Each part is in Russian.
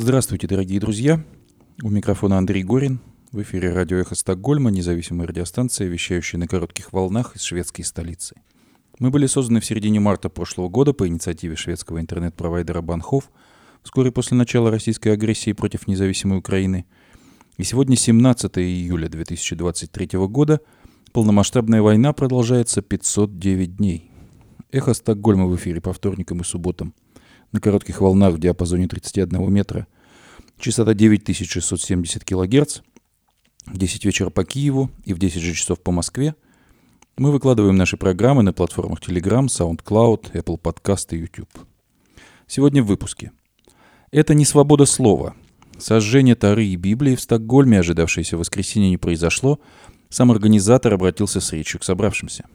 Здравствуйте, дорогие друзья. У микрофона Андрей Горин. В эфире радио «Эхо Стокгольма», независимая радиостанция, вещающая на коротких волнах из шведской столицы. Мы были созданы в середине марта прошлого года по инициативе шведского интернет-провайдера Банхов, вскоре после начала российской агрессии против независимой Украины. И сегодня 17 июля 2023 года полномасштабная война продолжается 509 дней. «Эхо Стокгольма» в эфире по вторникам и субботам – на коротких волнах в диапазоне 31 метра, частота 9670 кГц, в 10 вечера по Киеву и в 10 же часов по Москве. Мы выкладываем наши программы на платформах Telegram, SoundCloud, Apple Podcast и YouTube. Сегодня в выпуске. Это не свобода слова. Сожжение Тары и Библии в Стокгольме, ожидавшееся в воскресенье, не произошло. Сам организатор обратился с речью к собравшимся.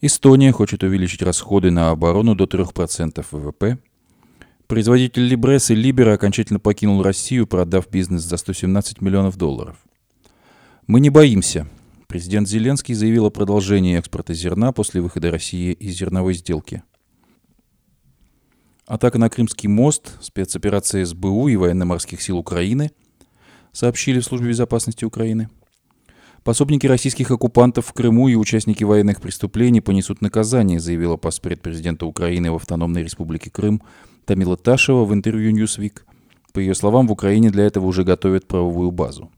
Эстония хочет увеличить расходы на оборону до 3% ВВП – Производитель Либрес и Либера окончательно покинул Россию, продав бизнес за 117 миллионов долларов. Мы не боимся. Президент Зеленский заявил о продолжении экспорта зерна после выхода России из зерновой сделки. Атака на Крымский мост, спецоперация СБУ и военно-морских сил Украины, сообщили в Службе безопасности Украины. Пособники российских оккупантов в Крыму и участники военных преступлений понесут наказание, заявила паспорт президента Украины в Автономной Республике Крым Тамила Ташева в интервью Newsweek. По ее словам, в Украине для этого уже готовят правовую базу.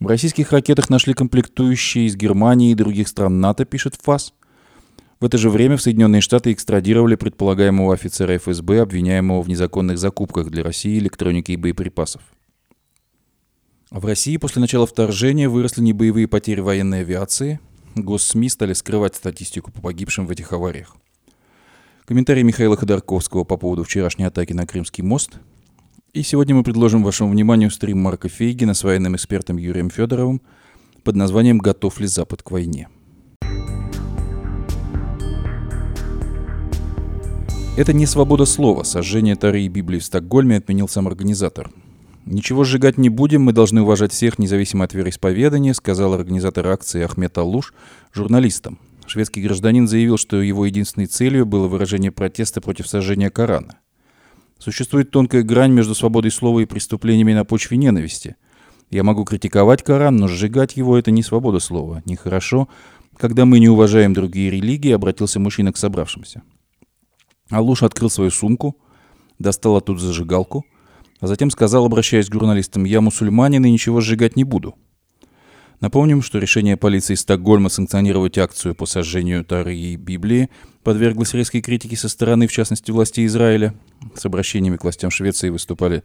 В российских ракетах нашли комплектующие из Германии и других стран НАТО, пишет ФАС. В это же время в Соединенные Штаты экстрадировали предполагаемого офицера ФСБ, обвиняемого в незаконных закупках для России электроники и боеприпасов. А в России после начала вторжения выросли небоевые потери военной авиации. Госсми стали скрывать статистику по погибшим в этих авариях. Комментарий Михаила Ходорковского по поводу вчерашней атаки на Крымский мост. И сегодня мы предложим вашему вниманию стрим Марка Фейгина с военным экспертом Юрием Федоровым под названием «Готов ли Запад к войне?». Это не свобода слова. Сожжение Тары и Библии в Стокгольме отменил сам организатор. «Ничего сжигать не будем, мы должны уважать всех, независимо от вероисповедания», сказал организатор акции Ахмед Алуш журналистам. Шведский гражданин заявил, что его единственной целью было выражение протеста против сожжения Корана. Существует тонкая грань между свободой слова и преступлениями на почве ненависти. Я могу критиковать Коран, но сжигать его – это не свобода слова. Нехорошо, когда мы не уважаем другие религии, обратился мужчина к собравшимся. Алуш открыл свою сумку, достал оттуда зажигалку, а затем сказал, обращаясь к журналистам, «Я мусульманин и ничего сжигать не буду». Напомним, что решение полиции Стокгольма санкционировать акцию по сожжению Тары и Библии подверглось резкой критике со стороны, в частности, властей Израиля. С обращениями к властям Швеции выступали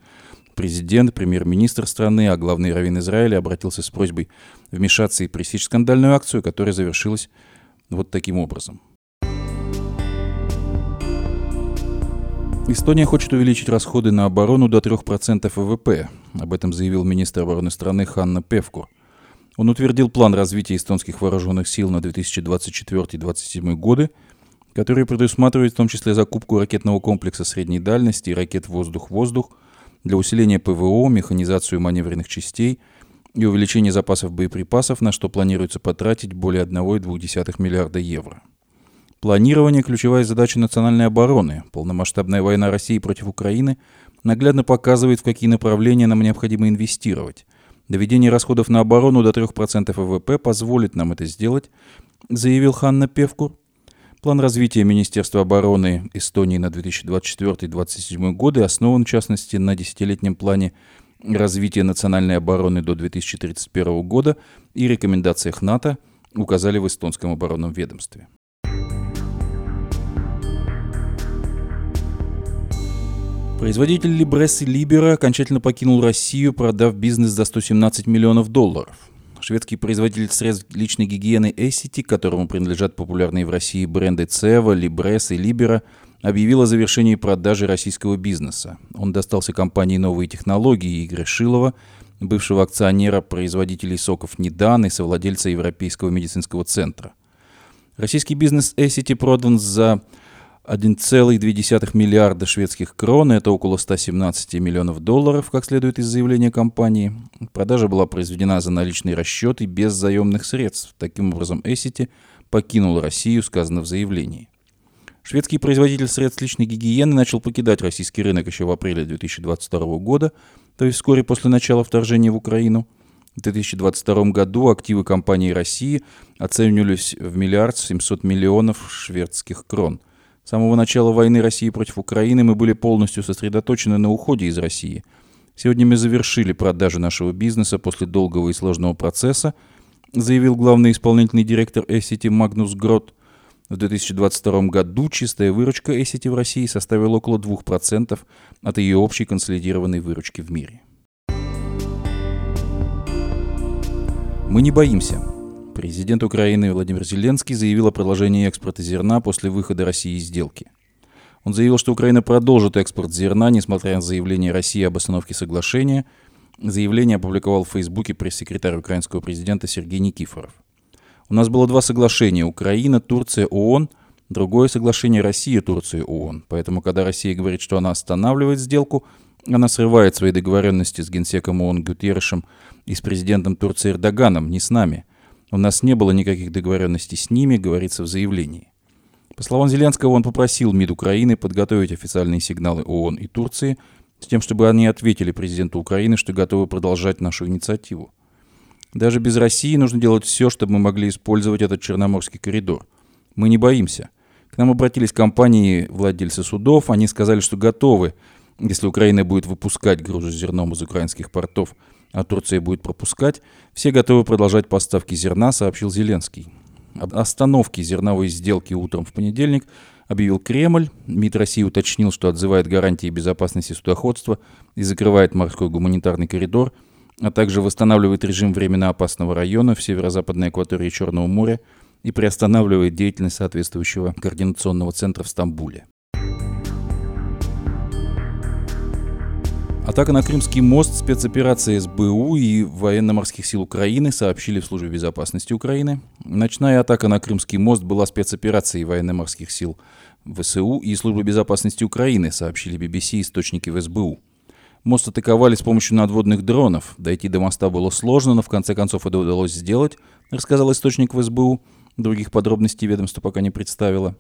президент, премьер-министр страны, а главный раввин Израиля обратился с просьбой вмешаться и пресечь скандальную акцию, которая завершилась вот таким образом. Эстония хочет увеличить расходы на оборону до 3% ВВП. Об этом заявил министр обороны страны Ханна Певкур – он утвердил план развития эстонских вооруженных сил на 2024-2027 годы, который предусматривает в том числе закупку ракетного комплекса средней дальности и ракет «Воздух-воздух» для усиления ПВО, механизацию маневренных частей и увеличения запасов боеприпасов, на что планируется потратить более 1,2 миллиарда евро. Планирование – ключевая задача национальной обороны. Полномасштабная война России против Украины наглядно показывает, в какие направления нам необходимо инвестировать – Доведение расходов на оборону до 3% ВВП позволит нам это сделать, заявил Ханна Певкур. План развития Министерства обороны Эстонии на 2024-2027 годы основан, в частности, на десятилетнем плане развития национальной обороны до 2031 года и рекомендациях НАТО, указали в эстонском оборонном ведомстве. Производитель Либрес и Либера окончательно покинул Россию, продав бизнес за 117 миллионов долларов. Шведский производитель средств личной гигиены Essity, которому принадлежат популярные в России бренды Цева, Либрес и Либера, объявил о завершении продажи российского бизнеса. Он достался компании «Новые технологии» Игоря Шилова, бывшего акционера производителей соков «Недан» и совладельца Европейского медицинского центра. Российский бизнес Essity продан за 1,2 миллиарда шведских крон, это около 117 миллионов долларов, как следует из заявления компании. Продажа была произведена за наличный расчет и без заемных средств. Таким образом, Эссити покинул Россию, сказано в заявлении. Шведский производитель средств личной гигиены начал покидать российский рынок еще в апреле 2022 года, то есть вскоре после начала вторжения в Украину. В 2022 году активы компании России оценивались в миллиард 700 миллионов шведских крон. С самого начала войны России против Украины мы были полностью сосредоточены на уходе из России. Сегодня мы завершили продажи нашего бизнеса после долгого и сложного процесса, заявил главный исполнительный директор Эссити Магнус Грот. В 2022 году чистая выручка Эссити в России составила около 2% от ее общей консолидированной выручки в мире. Мы не боимся. Президент Украины Владимир Зеленский заявил о продолжении экспорта зерна после выхода России из сделки. Он заявил, что Украина продолжит экспорт зерна, несмотря на заявление России об остановке соглашения. Заявление опубликовал в Фейсбуке пресс-секретарь украинского президента Сергей Никифоров. У нас было два соглашения – Украина, Турция, ООН, другое соглашение Россия, Турция, ООН. Поэтому, когда Россия говорит, что она останавливает сделку, она срывает свои договоренности с генсеком ООН Гутеррешем и с президентом Турции Эрдоганом, не с нами. У нас не было никаких договоренностей с ними, говорится в заявлении. По словам Зеленского, он попросил МИД Украины подготовить официальные сигналы ООН и Турции с тем, чтобы они ответили президенту Украины, что готовы продолжать нашу инициативу. Даже без России нужно делать все, чтобы мы могли использовать этот Черноморский коридор. Мы не боимся. К нам обратились компании, владельцы судов, они сказали, что готовы, если Украина будет выпускать грузы зерном из украинских портов – а Турция будет пропускать, все готовы продолжать поставки зерна, сообщил Зеленский. Об остановке зерновой сделки утром в понедельник объявил Кремль. МИД России уточнил, что отзывает гарантии безопасности судоходства и закрывает морской гуманитарный коридор, а также восстанавливает режим временно опасного района в северо-западной акватории Черного моря и приостанавливает деятельность соответствующего координационного центра в Стамбуле. Атака на Крымский мост, спецоперация СБУ и военно-морских сил Украины сообщили в Службе безопасности Украины. Ночная атака на Крымский мост была спецоперацией военно-морских сил ВСУ и Службы безопасности Украины, сообщили BBC источники в СБУ. Мост атаковали с помощью надводных дронов. Дойти до моста было сложно, но в конце концов это удалось сделать, рассказал источник в СБУ. Других подробностей ведомство пока не представило.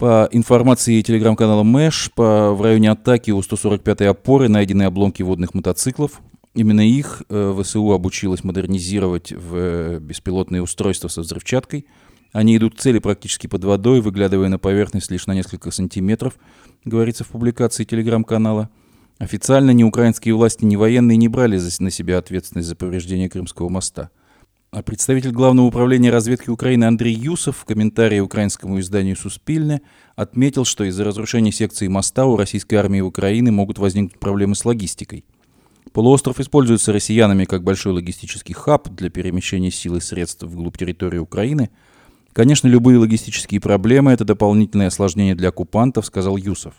По информации телеграм-канала Мэш, по, в районе атаки у 145-й опоры найдены обломки водных мотоциклов. Именно их э, ВСУ обучилась модернизировать в э, беспилотные устройства со взрывчаткой. Они идут к цели практически под водой, выглядывая на поверхность лишь на несколько сантиметров, говорится в публикации телеграм-канала. Официально ни украинские власти, ни военные не брали на себя ответственность за повреждение Крымского моста – а представитель Главного управления разведки Украины Андрей Юсов в комментарии украинскому изданию «Суспильне» отметил, что из-за разрушения секции моста у российской армии в Украине могут возникнуть проблемы с логистикой. Полуостров используется россиянами как большой логистический хаб для перемещения сил и средств вглубь территории Украины. Конечно, любые логистические проблемы – это дополнительное осложнение для оккупантов, сказал Юсов.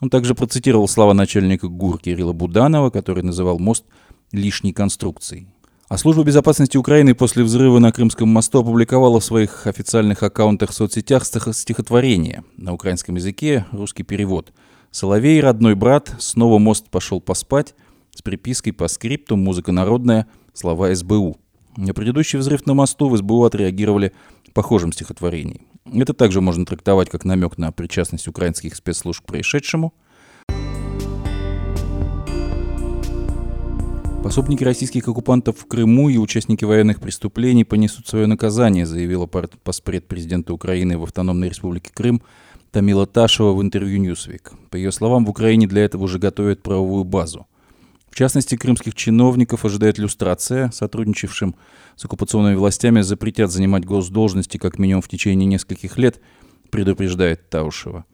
Он также процитировал слова начальника ГУР Кирилла Буданова, который называл мост лишней конструкцией. А служба безопасности Украины после взрыва на Крымском мосту опубликовала в своих официальных аккаунтах в соцсетях стихотворение на украинском языке, русский перевод. «Соловей, родной брат, снова мост пошел поспать» с припиской по скрипту «Музыка народная», слова СБУ. На предыдущий взрыв на мосту в СБУ отреагировали похожим стихотворением. Это также можно трактовать как намек на причастность украинских спецслужб к происшедшему – Пособники российских оккупантов в Крыму и участники военных преступлений понесут свое наказание, заявила поспред президента Украины в Автономной Республике Крым Тамила Ташева в интервью Newsweek. По ее словам, в Украине для этого уже готовят правовую базу. В частности, крымских чиновников ожидает люстрация. Сотрудничавшим с оккупационными властями запретят занимать госдолжности как минимум в течение нескольких лет, предупреждает Таушева.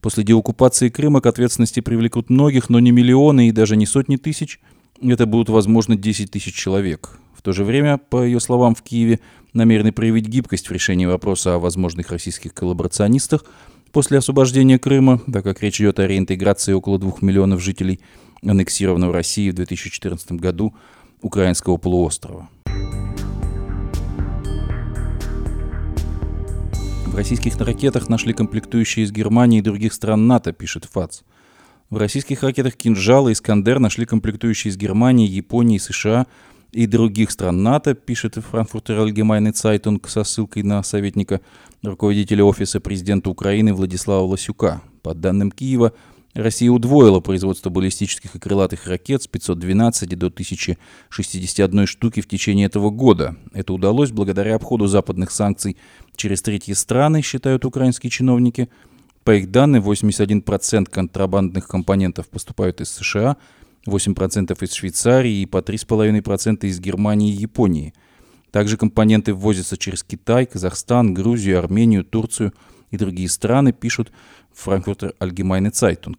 После деоккупации Крыма к ответственности привлекут многих, но не миллионы и даже не сотни тысяч – это будут, возможно, 10 тысяч человек. В то же время, по ее словам, в Киеве намерены проявить гибкость в решении вопроса о возможных российских коллаборационистах после освобождения Крыма, так как речь идет о реинтеграции около двух миллионов жителей аннексированного России в 2014 году украинского полуострова. В российских ракетах нашли комплектующие из Германии и других стран НАТО, пишет ФАЦ. В российских ракетах «Кинжал» и «Искандер» нашли комплектующие из Германии, Японии, США, и других стран НАТО, пишет Франкфуртер Allgemeine Zeitung со ссылкой на советника руководителя Офиса президента Украины Владислава Лосюка. По данным Киева, Россия удвоила производство баллистических и крылатых ракет с 512 до 1061 штуки в течение этого года. Это удалось благодаря обходу западных санкций через третьи страны, считают украинские чиновники. По их данным, 81% контрабандных компонентов поступают из США, 8% из Швейцарии и по 3,5% из Германии и Японии. Также компоненты ввозятся через Китай, Казахстан, Грузию, Армению, Турцию и другие страны, пишут Frankfurter Allgemeine Zeitung.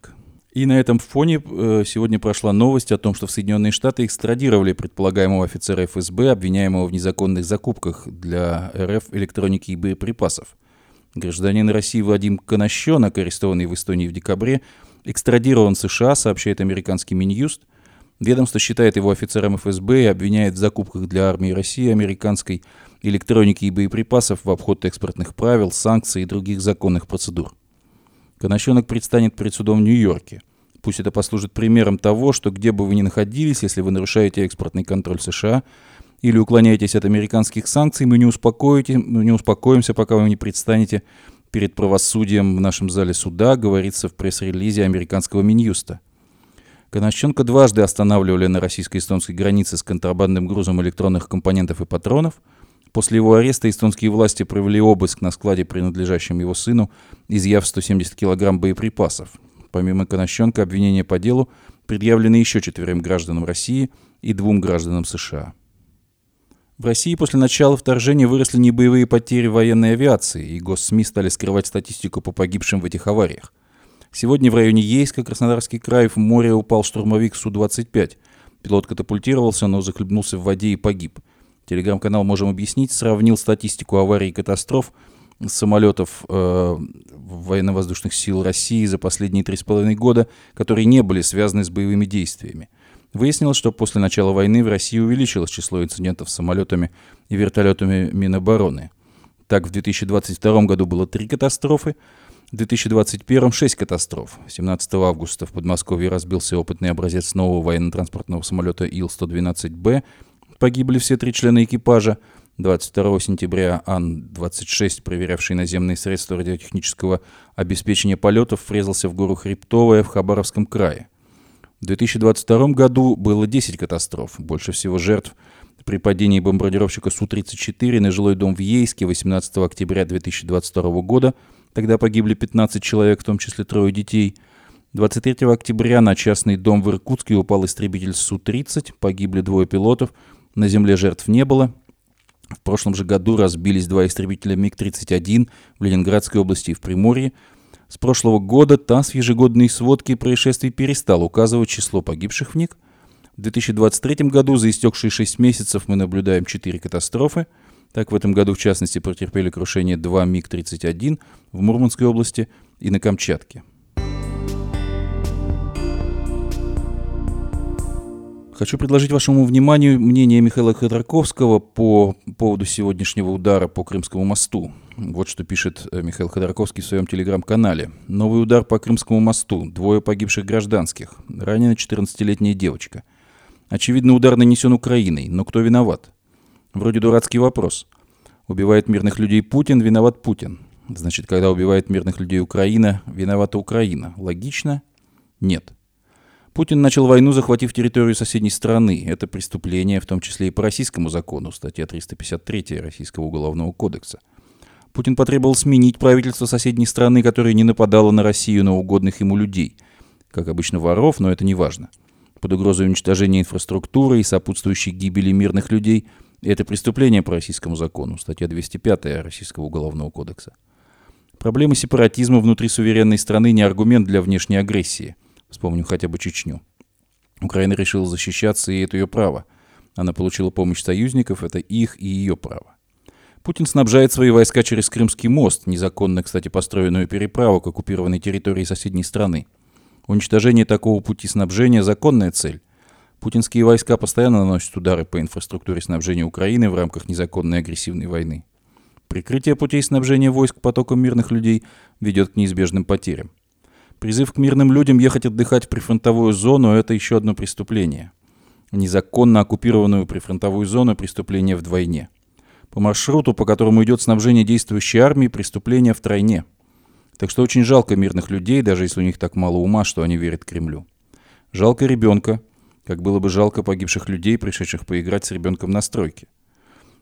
И на этом фоне э, сегодня прошла новость о том, что в Соединенные Штаты экстрадировали предполагаемого офицера ФСБ, обвиняемого в незаконных закупках для РФ электроники и боеприпасов. Гражданин России Вадим Конощенок, арестованный в Эстонии в декабре, экстрадирован в США, сообщает американский Минюст. Ведомство считает его офицером ФСБ и обвиняет в закупках для армии России американской электроники и боеприпасов в обход экспортных правил, санкций и других законных процедур. Конощенок предстанет перед судом в Нью-Йорке. Пусть это послужит примером того, что где бы вы ни находились, если вы нарушаете экспортный контроль США или уклоняетесь от американских санкций, мы не, успокоите, мы не успокоимся, пока вы не предстанете перед правосудием в нашем зале суда, говорится в пресс-релизе американского Минюста. Конощенко дважды останавливали на российско-эстонской границе с контрабандным грузом электронных компонентов и патронов – После его ареста эстонские власти провели обыск на складе, принадлежащем его сыну, изъяв 170 килограмм боеприпасов. Помимо Конощенко, обвинения по делу предъявлены еще четверым гражданам России и двум гражданам США. В России после начала вторжения выросли небоевые потери военной авиации, и госсми стали скрывать статистику по погибшим в этих авариях. Сегодня в районе Ейска, Краснодарский край, в море упал штурмовик Су-25. Пилот катапультировался, но захлебнулся в воде и погиб – Телеграм-канал «Можем объяснить» сравнил статистику аварий и катастроф самолетов э, военно-воздушных сил России за последние три с половиной года, которые не были связаны с боевыми действиями. Выяснилось, что после начала войны в России увеличилось число инцидентов с самолетами и вертолетами Минобороны. Так, в 2022 году было три катастрофы, в 2021 6 катастроф. 17 августа в Подмосковье разбился опытный образец нового военно-транспортного самолета Ил-112Б, Погибли все три члена экипажа. 22 сентября Ан-26, проверявший наземные средства радиотехнического обеспечения полетов, врезался в гору Хребтовая в Хабаровском крае. В 2022 году было 10 катастроф, больше всего жертв при падении бомбардировщика Су-34 на жилой дом в Ейске 18 октября 2022 года. Тогда погибли 15 человек, в том числе трое детей. 23 октября на частный дом в Иркутске упал истребитель Су-30, погибли двое пилотов – на земле жертв не было. В прошлом же году разбились два истребителя МиГ-31 в Ленинградской области и в Приморье. С прошлого года ТАСС в ежегодной сводке происшествий перестал указывать число погибших в них. В 2023 году за истекшие 6 месяцев мы наблюдаем 4 катастрофы. Так, в этом году, в частности, потерпели крушение два МиГ-31 в Мурманской области и на Камчатке. Хочу предложить вашему вниманию мнение Михаила Ходорковского по поводу сегодняшнего удара по Крымскому мосту. Вот что пишет э, Михаил Ходорковский в своем телеграм-канале. Новый удар по Крымскому мосту. Двое погибших гражданских. Ранена 14-летняя девочка. Очевидно, удар нанесен Украиной. Но кто виноват? Вроде дурацкий вопрос. Убивает мирных людей Путин, виноват Путин. Значит, когда убивает мирных людей Украина, виновата Украина. Логично? Нет. Путин начал войну, захватив территорию соседней страны. Это преступление, в том числе и по российскому закону, статья 353 Российского уголовного кодекса. Путин потребовал сменить правительство соседней страны, которое не нападало на Россию, на угодных ему людей. Как обычно, воров, но это не важно. Под угрозой уничтожения инфраструктуры и сопутствующей гибели мирных людей – это преступление по российскому закону, статья 205 Российского уголовного кодекса. Проблемы сепаратизма внутри суверенной страны не аргумент для внешней агрессии – Вспомним хотя бы Чечню. Украина решила защищаться, и это ее право. Она получила помощь союзников, это их и ее право. Путин снабжает свои войска через Крымский мост, незаконно, кстати, построенную переправу к оккупированной территории соседней страны. Уничтожение такого пути снабжения – законная цель. Путинские войска постоянно наносят удары по инфраструктуре снабжения Украины в рамках незаконной агрессивной войны. Прикрытие путей снабжения войск потоком мирных людей ведет к неизбежным потерям. Призыв к мирным людям ехать отдыхать в прифронтовую зону – это еще одно преступление. незаконно оккупированную прифронтовую зону преступления вдвойне. По маршруту, по которому идет снабжение действующей армии, преступления втройне. Так что очень жалко мирных людей, даже если у них так мало ума, что они верят Кремлю. Жалко ребенка, как было бы жалко погибших людей, пришедших поиграть с ребенком на стройке.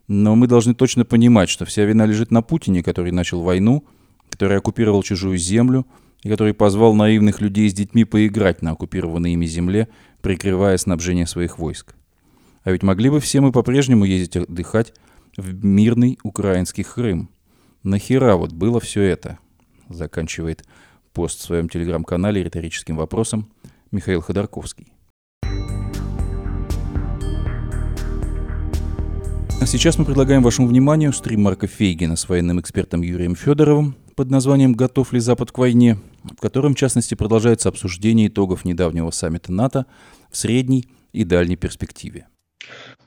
Но мы должны точно понимать, что вся вина лежит на Путине, который начал войну, который оккупировал чужую землю и который позвал наивных людей с детьми поиграть на оккупированной ими земле, прикрывая снабжение своих войск. А ведь могли бы все мы по-прежнему ездить отдыхать в мирный украинский Крым. Нахера вот было все это? Заканчивает пост в своем телеграм-канале риторическим вопросом Михаил Ходорковский. А сейчас мы предлагаем вашему вниманию стрим Марка Фейгина с военным экспертом Юрием Федоровым под названием «Готов ли Запад к войне?», в котором, в частности, продолжается обсуждение итогов недавнего саммита НАТО в средней и дальней перспективе.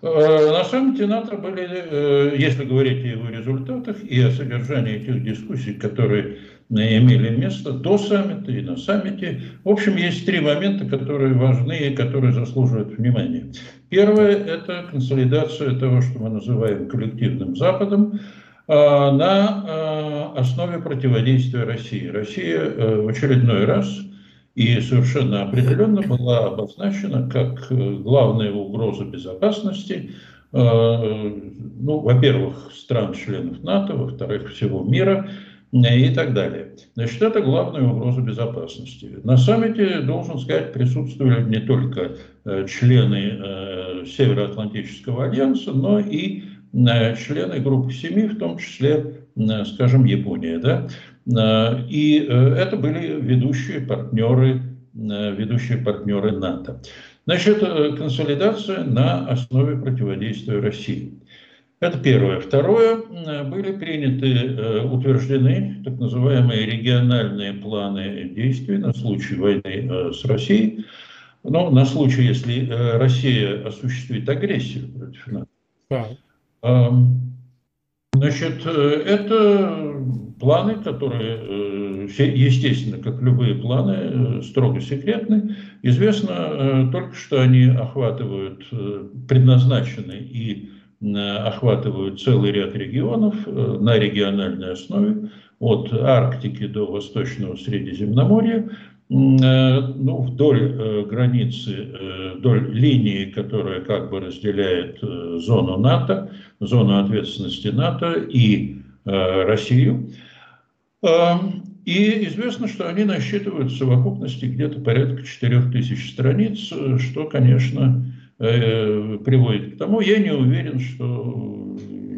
Э, на саммите НАТО были, э, если говорить о его результатах и о содержании этих дискуссий, которые имели место до саммита и на саммите. В общем, есть три момента, которые важны и которые заслуживают внимания. Первое – это консолидация того, что мы называем коллективным Западом, на основе противодействия России. Россия э, в очередной раз и совершенно определенно была обозначена как э, главная угроза безопасности, э, ну, во-первых, стран-членов НАТО, во-вторых, всего мира – и так далее. Значит, это главная угроза безопасности. На саммите, должен сказать, присутствовали не только э, члены э, Североатлантического альянса, но и э, члены группы семи, в том числе, скажем, Япония. Да? И это были ведущие партнеры, ведущие партнеры НАТО. Значит, консолидация на основе противодействия России. Это первое. Второе. Были приняты, э, утверждены так называемые региональные планы действий на случай войны э, с Россией. Но на случай, если э, Россия осуществит агрессию против нас. Да. Значит, это планы, которые, естественно, как любые планы, строго секретны. Известно только, что они охватывают, предназначены и охватывают целый ряд регионов э, на региональной основе, от Арктики до Восточного Средиземноморья, э, ну, вдоль э, границы, вдоль линии, которая как бы разделяет зону НАТО, зону ответственности НАТО и Россию. И известно, что они насчитывают в совокупности где-то порядка 4000 страниц, что, конечно, Э, приводит к тому, я не уверен, что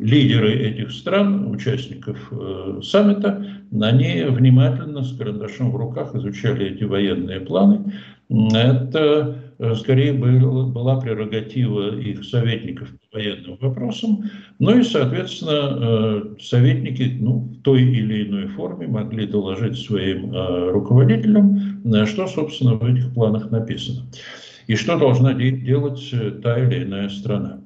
лидеры этих стран, участников э, саммита, они внимательно с карандашом в руках изучали эти военные планы. Это э, скорее был, была прерогатива их советников по военным вопросам, ну и, соответственно, советники ну, в той или иной форме могли доложить своим руководителям, что, собственно, в этих планах написано и что должна делать э, та или иная страна.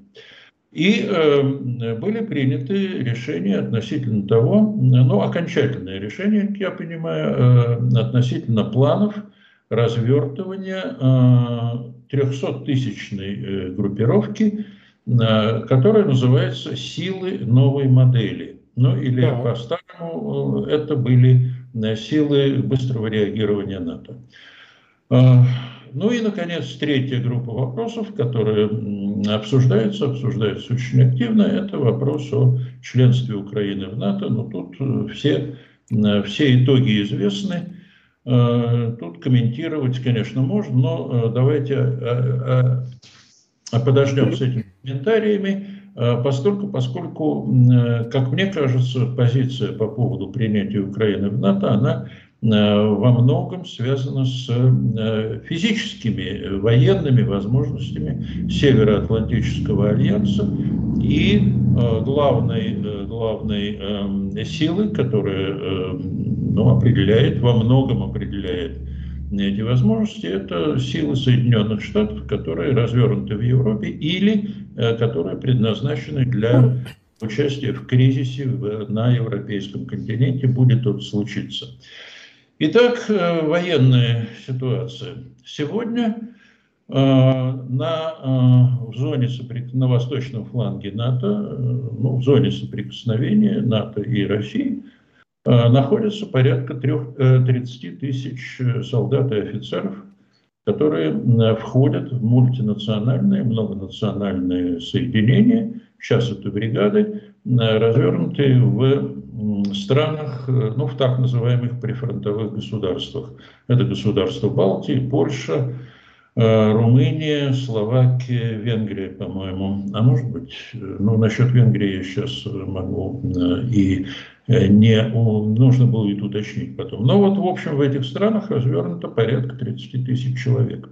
И э, были приняты решения относительно того, ну, окончательное решение, как я понимаю, э, относительно планов развертывания э, 300-тысячной э, группировки, э, которая называется «Силы новой модели». Ну, или да. по-старому э, это были э, силы быстрого реагирования НАТО. Ну и, наконец, третья группа вопросов, которые обсуждаются, обсуждаются очень активно, это вопрос о членстве Украины в НАТО. Но тут э, все, э, все итоги известны. Э, тут комментировать, конечно, можно, но давайте подождем с этими комментариями, поскольку, поскольку, как мне кажется, позиция по поводу принятия Украины в НАТО, она во многом связано с э, физическими э, военными возможностями Североатлантического альянса и главной, главной эм, силы, которая эм, ну, определяет, во многом определяет эти возможности, это силы Соединенных Штатов, которые развернуты в Европе или которые предназначены для участия в кризисе на европейском континенте, будет тут случиться. Итак, э, военная ситуация. Сегодня на, в зоне соприк... на восточном фланге НАТО, ну, в зоне соприкосновения НАТО и России находится порядка 30 тысяч солдат и офицеров, которые входят в мультинациональные, многонациональные соединения, сейчас это бригады, развернутые в странах, ну, в так называемых прифронтовых государствах. Это государства Балтии, Польша, э, Румыния, Словакия, Венгрия, по-моему. А может быть, э, ну, насчет Венгрии я сейчас могу э, и не нужно будет уточнить потом. Но вот, в общем, в этих странах развернуто порядка 30 тысяч человек.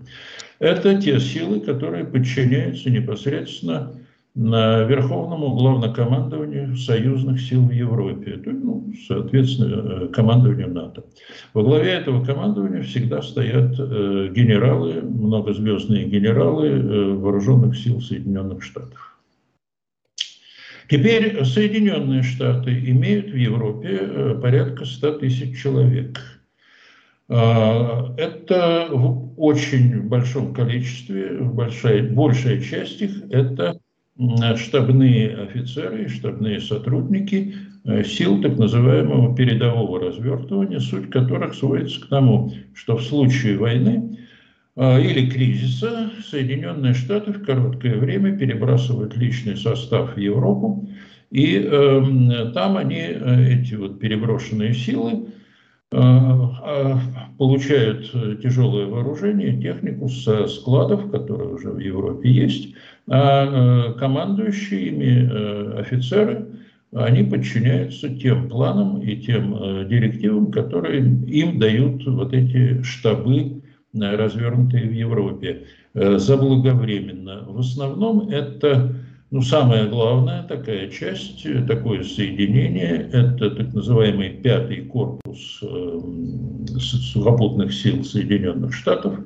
Это те силы, которые подчиняются непосредственно Верховному главнокомандованию союзных сил в Европе, то, ну, соответственно, э, командованию НАТО. Во главе этого командования всегда стоят э, генералы, многозвездные генералы э, вооруженных сил Соединенных Штатов. Теперь Соединенные Штаты имеют в Европе порядка 100 тысяч человек. Это в очень большом количестве, большая, большая часть их – это штабные офицеры и штабные сотрудники э, сил так называемого передового развертывания, суть которых сводится к тому, что в случае войны э, или кризиса Соединенные Штаты в короткое время перебрасывают личный состав в Европу, и э, там они, э, эти вот переброшенные силы, получают тяжелое вооружение, технику со складов, которые уже в Европе есть, а э, командующие ими э, офицеры, они подчиняются тем планам и тем э, директивам, которые им дают вот эти штабы, развернутые в Европе, заблаговременно. В основном это, ну, самая главная такая часть, такое соединение, это так называемый пятый корпус сухопутных сил Соединенных Штатов,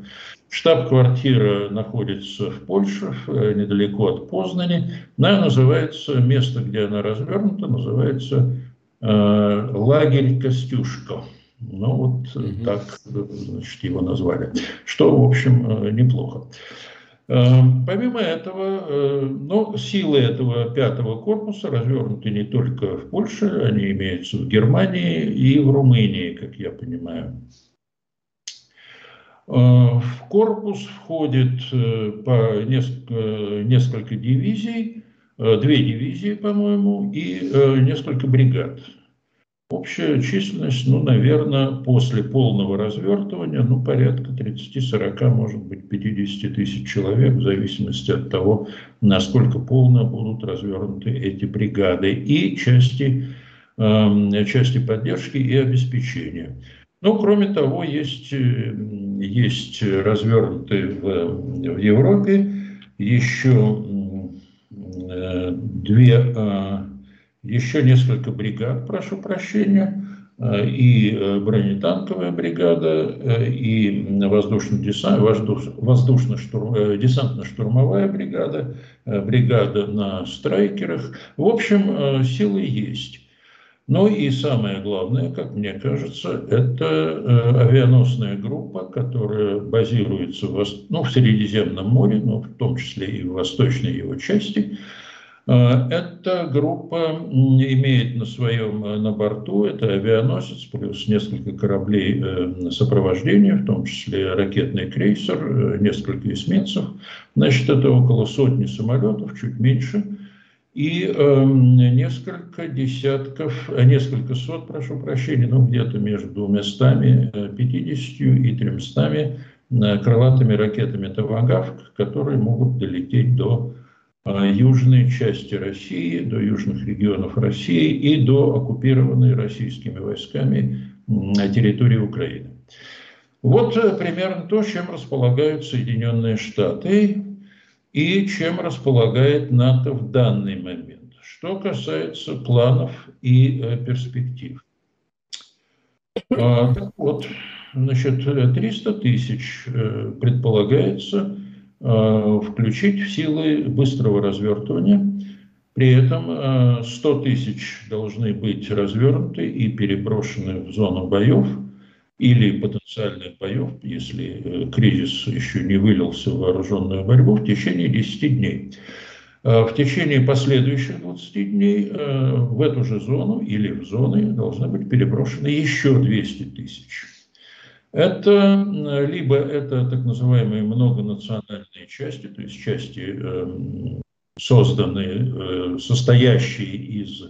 Штаб-квартира находится в Польше, э, недалеко от Познани. Она называется, место, где она развернута, называется э, лагерь Костюшко. Ну вот угу. так значит, его назвали. Что, в общем, э, неплохо. Э, помимо этого, э, ну, силы этого пятого корпуса развернуты не только в Польше, они имеются в Германии и в Румынии, как я понимаю. Э, в корпус входит э, по несколько, несколько дивизий, э, две дивизии, по-моему, и несколько бригад. Общая численность, ну, наверное, после полного развертывания, ну, порядка 30-40, может быть, 50 тысяч человек, в зависимости от того, насколько полно будут развернуты эти бригады и части, э, части поддержки и обеспечения. Ну, кроме того, есть, э, есть развернутые в, в Европе еще э, две, э, еще несколько бригад, прошу прощения, и бронетанковая бригада, и воздушно-десантно-штурмовая бригада, бригада на страйкерах. В общем, силы есть. Ну и самое главное, как мне кажется, это э, авианосная группа, которая базируется в, ну, в Средиземном море, но в том числе и в восточной его части. Э, эта группа имеет на своем э, на борту, это авианосец плюс несколько кораблей сопровождения, в том числе ракетный крейсер, несколько эсминцев. Значит, это около сотни самолетов, чуть меньше – и э, несколько десятков, э, несколько сот, прошу прощения, ну где-то между 250 э, и 300 э, крылатыми ракетами «Тавагавк», которые могут долететь до южной части России, до южных регионов России и до оккупированной российскими войсками территории Украины. Вот примерно то, чем располагают Соединенные Штаты и чем располагает НАТО в данный момент. Что касается планов и э, перспектив. А, так вот, значит, 300 тысяч э, предполагается э, включить в силы быстрого развертывания. При этом 100 тысяч должны быть развернуты и переброшены в зону боев – или потенциальных боев, если кризис еще не вылился в вооруженную борьбу, в течение 10 дней. В течение последующих 20 дней в эту же зону или в зоны должны быть переброшены еще 200 тысяч. Это либо это так называемые многонациональные части, то есть части, эм, созданные, э, состоящие из э,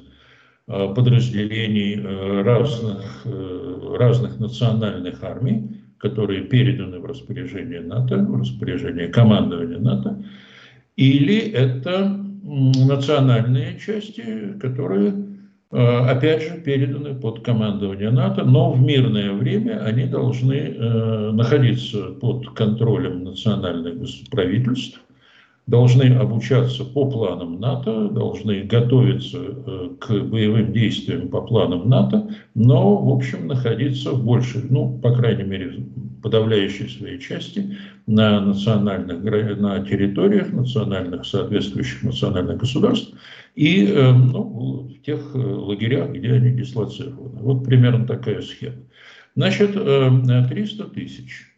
подразделений э, разных, разных национальных армий, которые переданы в распоряжение НАТО, в распоряжение командования НАТО, или это национальные части, которые Э, опять же, переданы под командование НАТО, но в мирное время они должны э, находиться под контролем национальных правительств, должны обучаться по планам НАТО, должны готовиться э, к боевым действиям по планам НАТО, но, в общем, находиться в большей, ну, по крайней мере, подавляющей своей части на национальных, на территориях национальных, соответствующих национальных государств и э, ну, в тех лагерях, где они дислоцированы. Вот примерно такая схема. Значит, 300 тысяч –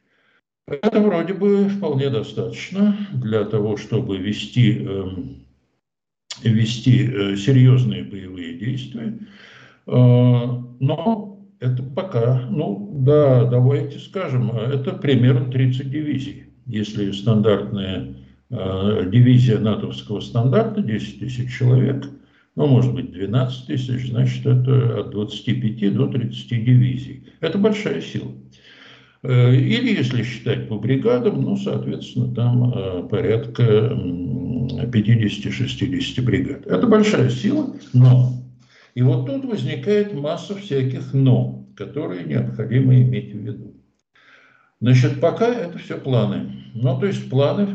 это вроде бы вполне достаточно для того, чтобы вести, эм, вести э, серьезные боевые действия. Э, но это пока, ну да, давайте скажем, это примерно 30 дивизий. Если стандартная э, дивизия натовского стандарта 10 тысяч человек, ну, может быть, 12 тысяч, значит, это от 25 до 30 дивизий. Это большая сила. Э, или, если считать по бригадам, ну, соответственно, там э, порядка 50-60 бригад. Это большая сила, но... И вот тут возникает масса всяких «но», которые необходимо иметь в виду. Значит, пока это все планы. Ну, то есть планы, э,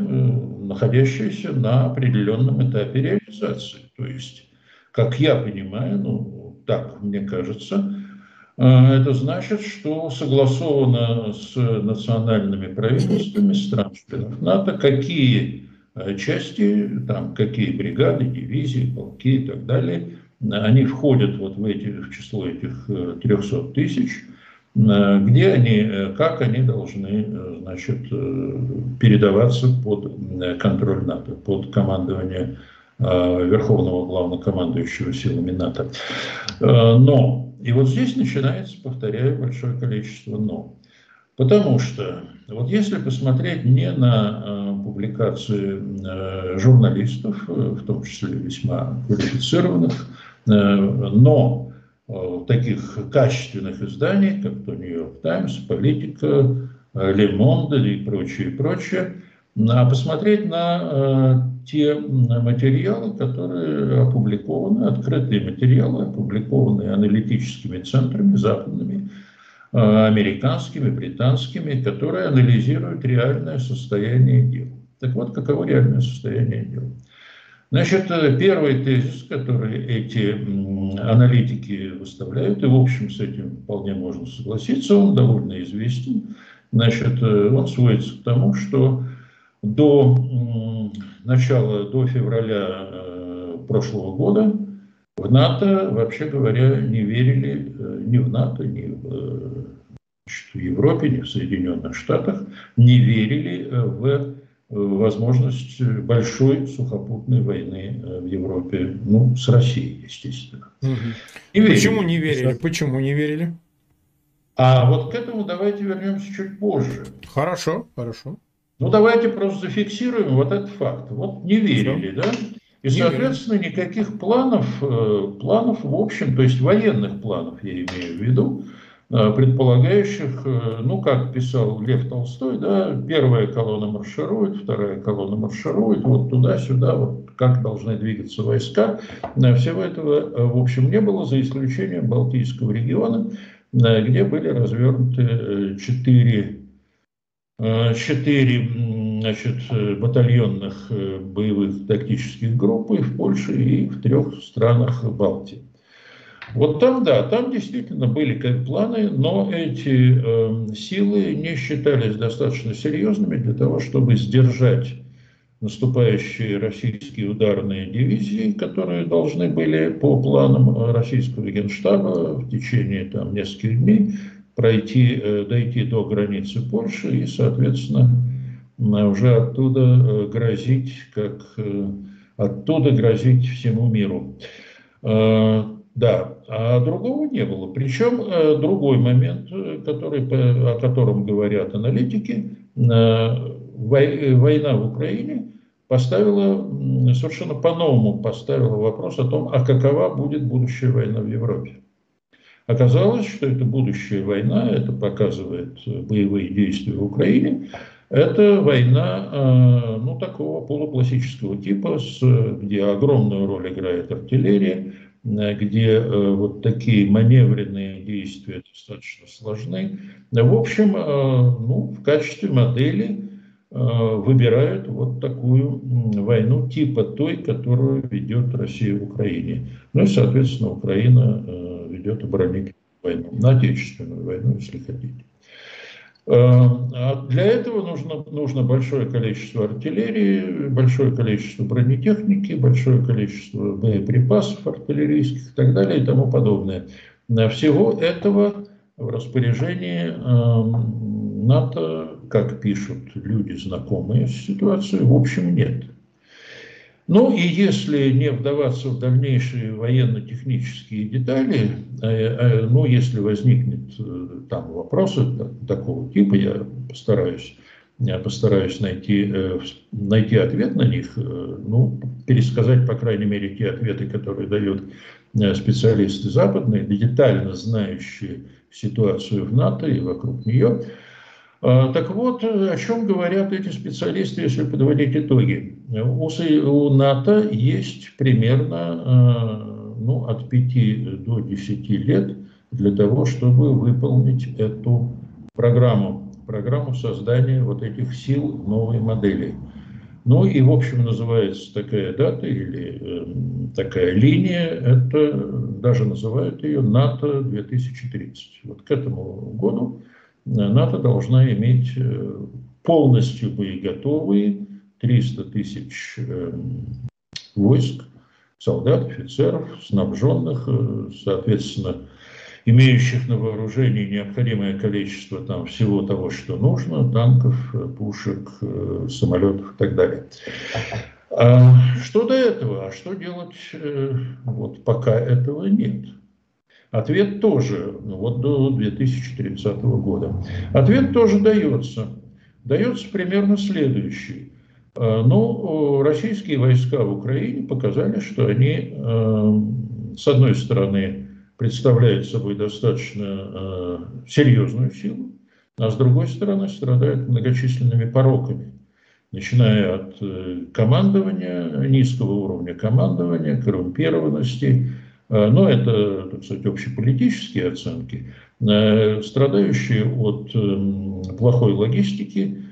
находящиеся на определенном этапе реализации. То есть, как я понимаю, ну, так мне кажется, это значит, что согласовано с национальными правительствами стран-членов НАТО, какие а, части, там, какие бригады, дивизии, полки и так далее, они входят вот в, эти, в число этих 300 э, тысяч, а, где они, э, как они должны э, значит, передаваться под контроль НАТО, под командование Верховного Главнокомандующего силами НАТО. Но и вот здесь начинается, повторяю, большое количество «но». Потому что, вот если посмотреть не на э, публикации э, журналистов, э, в том числе весьма квалифицированных, э, но э, таких качественных изданий, как то «Нью-Йорк Таймс», «Политика», «Ле Monde» и прочее, прочее, посмотреть на э, те материалы, которые опубликованы, открытые материалы, опубликованные аналитическими центрами западными, э, американскими, британскими, которые анализируют реальное состояние дел. Так вот, каково реальное состояние дел? Значит, э, первый тезис, который эти аналитики выставляют, и в общем с этим вполне можно согласиться, он довольно известен. Значит, он сводится к тому, что до начала, до февраля э, прошлого года в НАТО, вообще говоря, не верили э, ни в НАТО, ни в, э, в Европе, ни в Соединенных Штатах, не верили в возможность большой сухопутной войны в Европе, ну, с Россией, естественно. Угу. Не Почему не верили? Почему не верили? А вот к этому давайте вернемся чуть позже. Хорошо, хорошо. Ну, давайте просто зафиксируем вот этот факт. Вот не верили, да? И, соответственно, никаких планов, э, планов в общем, то есть военных планов, я имею в виду, э, предполагающих, э, ну, как писал Лев Толстой, да, первая колонна марширует, вторая колонна марширует, вот туда-сюда, вот как должны двигаться войска. Всего этого, в общем, не было, за исключением Балтийского региона, где были развернуты четыре четыре значит, э, батальонных э, боевых тактических группы в Польше и в трех странах Балтии. Вот там, да, там действительно были как планы, но эти э, силы не считались достаточно серьезными для того, чтобы сдержать наступающие российские ударные дивизии, которые должны были по планам российского генштаба в течение там, нескольких дней пройти, дойти до границы Польши и, соответственно, уже оттуда грозить, как оттуда грозить всему миру. Да, а другого не было. Причем э, другой момент, э, который, о котором говорят аналитики, э, война в Украине поставила, совершенно по-новому поставила вопрос о том, а какова будет будущая война в Европе. Оказалось, что это будущая война, это показывает боевые действия в Украине, это война ну, такого полуклассического типа, где огромную роль играет артиллерия, Э, где э, вот такие маневренные действия достаточно сложны. В общем, э, ну, в качестве модели выбирают вот такую войну типа той, которую ведет Россия в Украине. Ну и, соответственно, Украина ведет оборонительную войну, отечественную войну, если хотите. Эм, а для этого нужно, нужно большое количество артиллерии, большое количество бронетехники, большое количество боеприпасов артиллерийских и так далее и тому подобное. Всего этого в распоряжении эм, НАТО, как пишут люди, знакомые с ситуацией, в общем нет. Ну и если не вдаваться в дальнейшие военно-технические детали, э, э, ну если возникнет э, там вопросы такого типа, я постараюсь, я постараюсь найти, найти ответ на них, ну, пересказать, по крайней мере, те ответы, которые дают специалисты западные, детально знающие ситуацию в НАТО и вокруг нее. А, так вот, о чем говорят эти специалисты, если подводить итоги? У НАТО есть примерно а, ну, от 5 до 10 лет для того, чтобы выполнить эту программу, программу создания вот этих сил новой модели. Ну и, в общем, называется такая дата или э, такая линия, это даже называют ее НАТО 2030. Вот к этому году НАТО должна иметь э, полностью боеготовые 300 тысяч э, войск, солдат, офицеров, снабженных, э, соответственно, имеющих на вооружении необходимое количество там всего того, что нужно, танков, пушек, самолетов и так далее. А что до этого? А что делать, вот пока этого нет? Ответ тоже, ну, вот до 2030 года. Ответ тоже дается. Дается примерно следующий. Э, ну, российские войска в Украине показали, что они, э, с одной стороны, представляют собой достаточно э, серьезную силу, а с другой стороны страдают многочисленными пороками, начиная от командования, низкого уровня командования, коррумпированности, Э, но это, так сказать, общеполитические оценки, э, страдающие от эм, плохой логистики,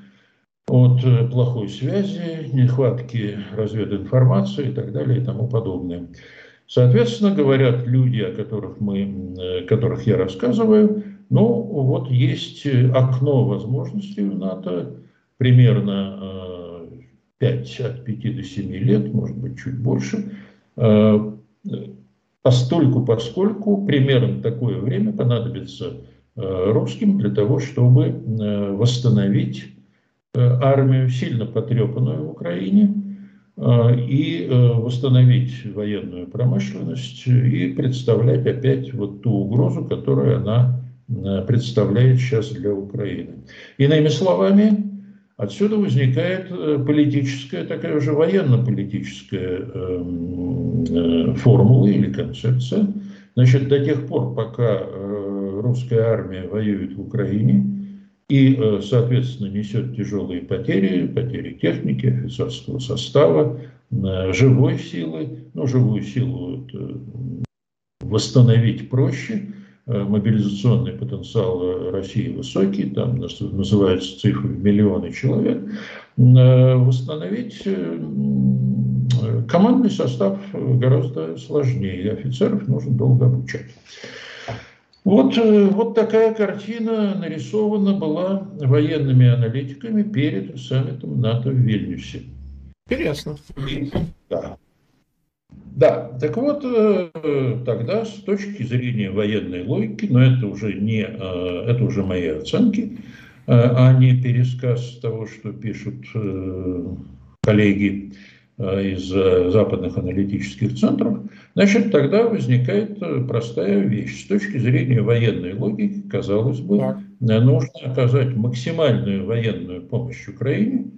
от э, плохой связи, нехватки развединформации и так далее и тому подобное. Соответственно, говорят люди, о которых, мы, которых я рассказываю, ну вот есть окно возможностей у НАТО, примерно 5, от 5 до 7 лет, может быть, чуть больше, постольку, поскольку примерно такое время понадобится э, русским для того, чтобы э, восстановить э, армию, сильно потрепанную в Украине, и восстановить военную промышленность и представлять опять вот ту угрозу, которую она представляет сейчас для Украины. Иными словами, Отсюда возникает э, политическая, такая уже военно-политическая эм, э, формула или концепция. Значит, до тех пор, пока э, русская армия воюет в Украине и, соответственно, несет тяжелые потери, потери техники, офицерского состава, живой силы, ну, живую силу восстановить проще – мобилизационный потенциал э, России высокий, там называются цифры в миллионы человек, э, восстановить командный состав гораздо сложнее, офицеров нужно долго обучать. Вот, вот такая картина нарисована была военными аналитиками перед саммитом НАТО в Вильнюсе. Интересно. Да. Да, так вот, тогда с точки зрения военной логики, но это уже не, это уже мои оценки, а не пересказ того, что пишут коллеги из западных аналитических центров, значит, тогда возникает простая вещь. С точки зрения военной логики, казалось бы, так. нужно оказать максимальную военную помощь Украине.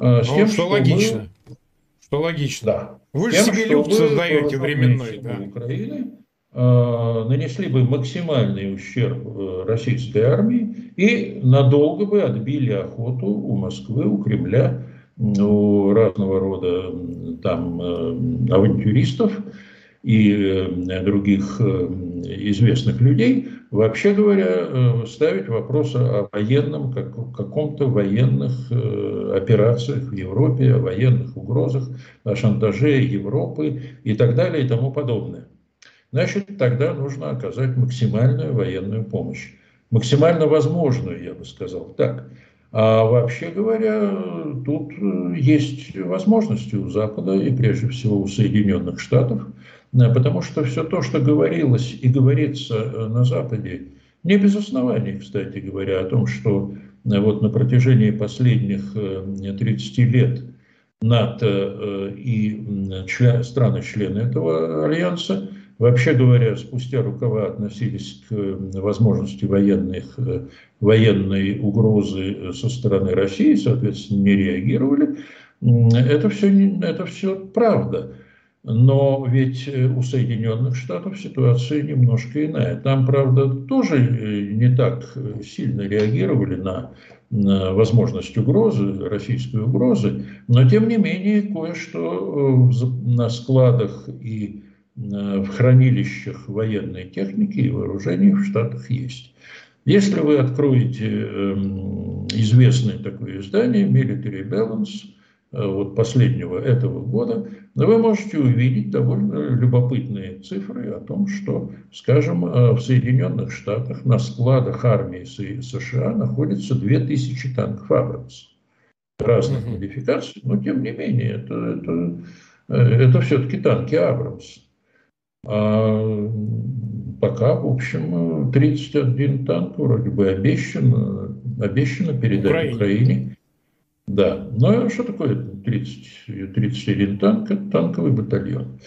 С ну, тем, что, что логично. Что логично. Да. Вы же себе люк создаете временной. Да. Украины э, нанесли бы максимальный ущерб э, российской армии и надолго бы отбили охоту у Москвы, у Кремля у разного рода там э, авантюристов и э, других э, известных людей, вообще говоря, ставить вопрос о военном, как, каком-то военных операциях в Европе, о военных угрозах, о шантаже Европы и так далее и тому подобное. Значит, тогда нужно оказать максимальную военную помощь. Максимально возможную, я бы сказал так. А вообще говоря, тут э, есть возможности у Запада и прежде всего у Соединенных Штатов, э, потому что все то, что говорилось и говорится э, на Западе, не без оснований, кстати говоря, о том, что вот на протяжении последних 30 лет НАТО и страны-члены этого альянса вообще говоря, спустя рукава относились к возможности военных, э, военной угрозы э, со стороны России, соответственно, не реагировали. Это все, это все правда. Но ведь э, у Соединенных Штатов ситуация немножко иная. Там, правда, тоже не так сильно реагировали на, на возможность угрозы, российской угрозы, но тем не менее кое-что на складах и Э, в хранилищах военной техники и вооружений в Штатах есть. Если вы откроете эм, известное такое издание Military Balance, э, вот последнего этого года, вы можете увидеть довольно любопытные цифры о том, что, скажем, э, в Соединенных Штатах на складах армии США находится 2000 танков Абрамс разных модификаций, но тем не менее это, это, это все-таки танки Абрамс. А пока, в общем, 31 танк вроде бы обещано, обещано передать Украине. Украине. Да, но что такое 30, 31 танк? Это танковый батальон.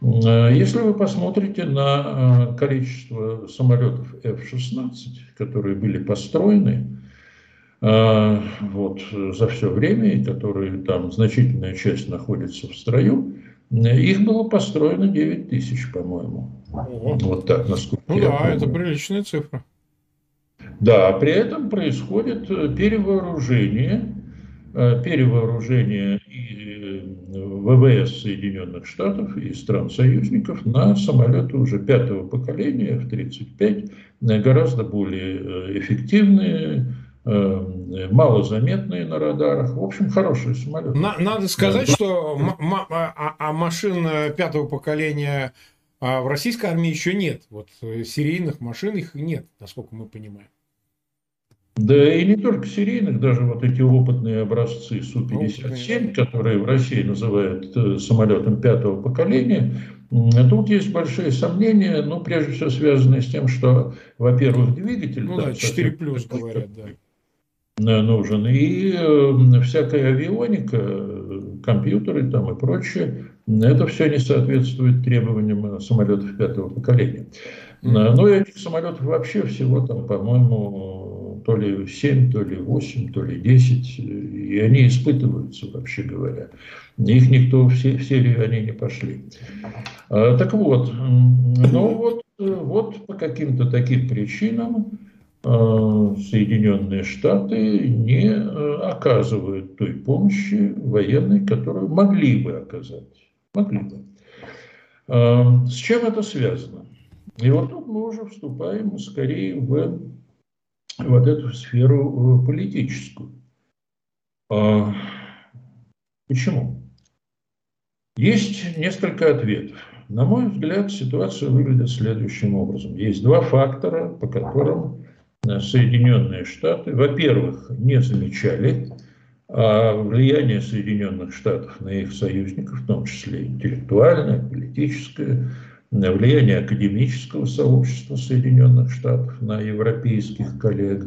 А если вы посмотрите на а, количество самолетов F-16, которые были построены а, вот, за все время, и которые там значительная часть находится в строю, их было построено 9 тысяч, по-моему. Вот так, насколько ну, я да, помню. это приличная цифра. Да, при этом происходит э, перевооружение, э, перевооружение и э, ВВС Соединенных Штатов и стран-союзников на самолеты уже пятого поколения, F-35, гораздо более эффективные, малозаметные на радарах. В общем, хороший самолет. Надо сказать, да. что а, а машин э, пятого поколения а, в российской армии еще нет. Вот э, серийных машин их нет, насколько мы понимаем. Да и не только серийных, даже вот эти опытные образцы Су-57, которые в России называют э, самолетом пятого поколения, тут есть большие сомнения, но прежде всего связанные с тем, что, во-первых, двигатель... Ну да, 4 плюс говорят, да нужен. И э, всякая авионика, компьютеры там и прочее, это все не соответствует требованиям самолетов пятого поколения. Mm-hmm. Ну, этих самолетов вообще всего там, по-моему, то ли 7, то ли 8, то ли 10, и они испытываются, вообще говоря. Их никто в серию они не пошли. А, так вот, ну вот, э, вот по каким-то таким причинам Э, Соединенные Штаты не э, оказывают той помощи военной, которую могли бы оказать. Могли бы. Э, с чем это связано? И вот тут мы уже вступаем скорее в вот эту сферу политическую. Почему? Есть несколько ответов. На мой взгляд, ситуация выглядит следующим образом. Есть два фактора, по которым Соединенные Штаты, во-первых, не замечали а влияние Соединенных Штатов на их союзников, в том числе интеллектуальное, политическое, влияние академического сообщества Соединенных Штатов на европейских коллег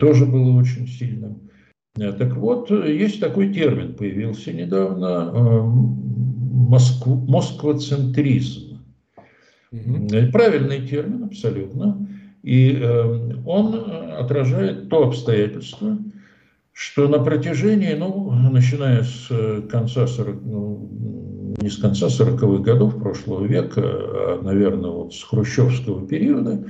тоже было очень сильным. Так вот, есть такой термин, появился недавно, Москву, москвоцентризм. Угу. Правильный термин, абсолютно. И э, он отражает то обстоятельство, что на протяжении, ну, начиная с конца 40, ну, не с конца 40-х годов прошлого века, а, наверное, вот с хрущевского периода,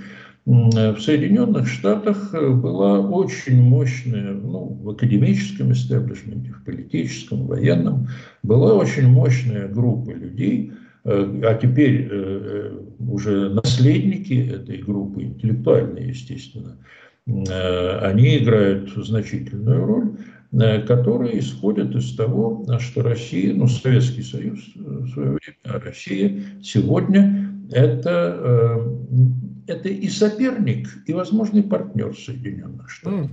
в Соединенных Штатах была очень мощная, ну, в академическом истеблишменте, в политическом, военном, была очень мощная группа людей, э, а теперь э, э, уже наследники этой группы, интеллектуальные, естественно, они играют значительную роль, которая исходит из того, что Россия, ну, Советский Союз в свое время, а Россия сегодня это это и соперник, и возможный партнер Соединенных Штатов.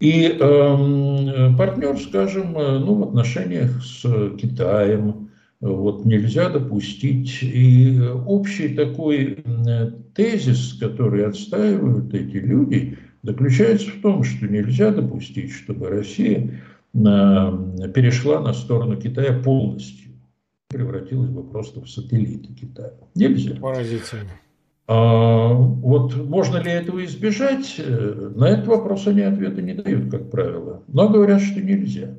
И э, партнер, скажем, э, ну, в отношениях с Китаем, вот нельзя допустить. И общий такой тезис, который отстаивают эти люди, заключается в том, что нельзя допустить, чтобы Россия э, перешла на сторону Китая полностью, превратилась бы просто в сателлиты Китая. Нельзя. Поразительно. А, вот можно ли этого избежать? Э, на этот вопрос они ответа не дают, как правило. Но говорят, что нельзя.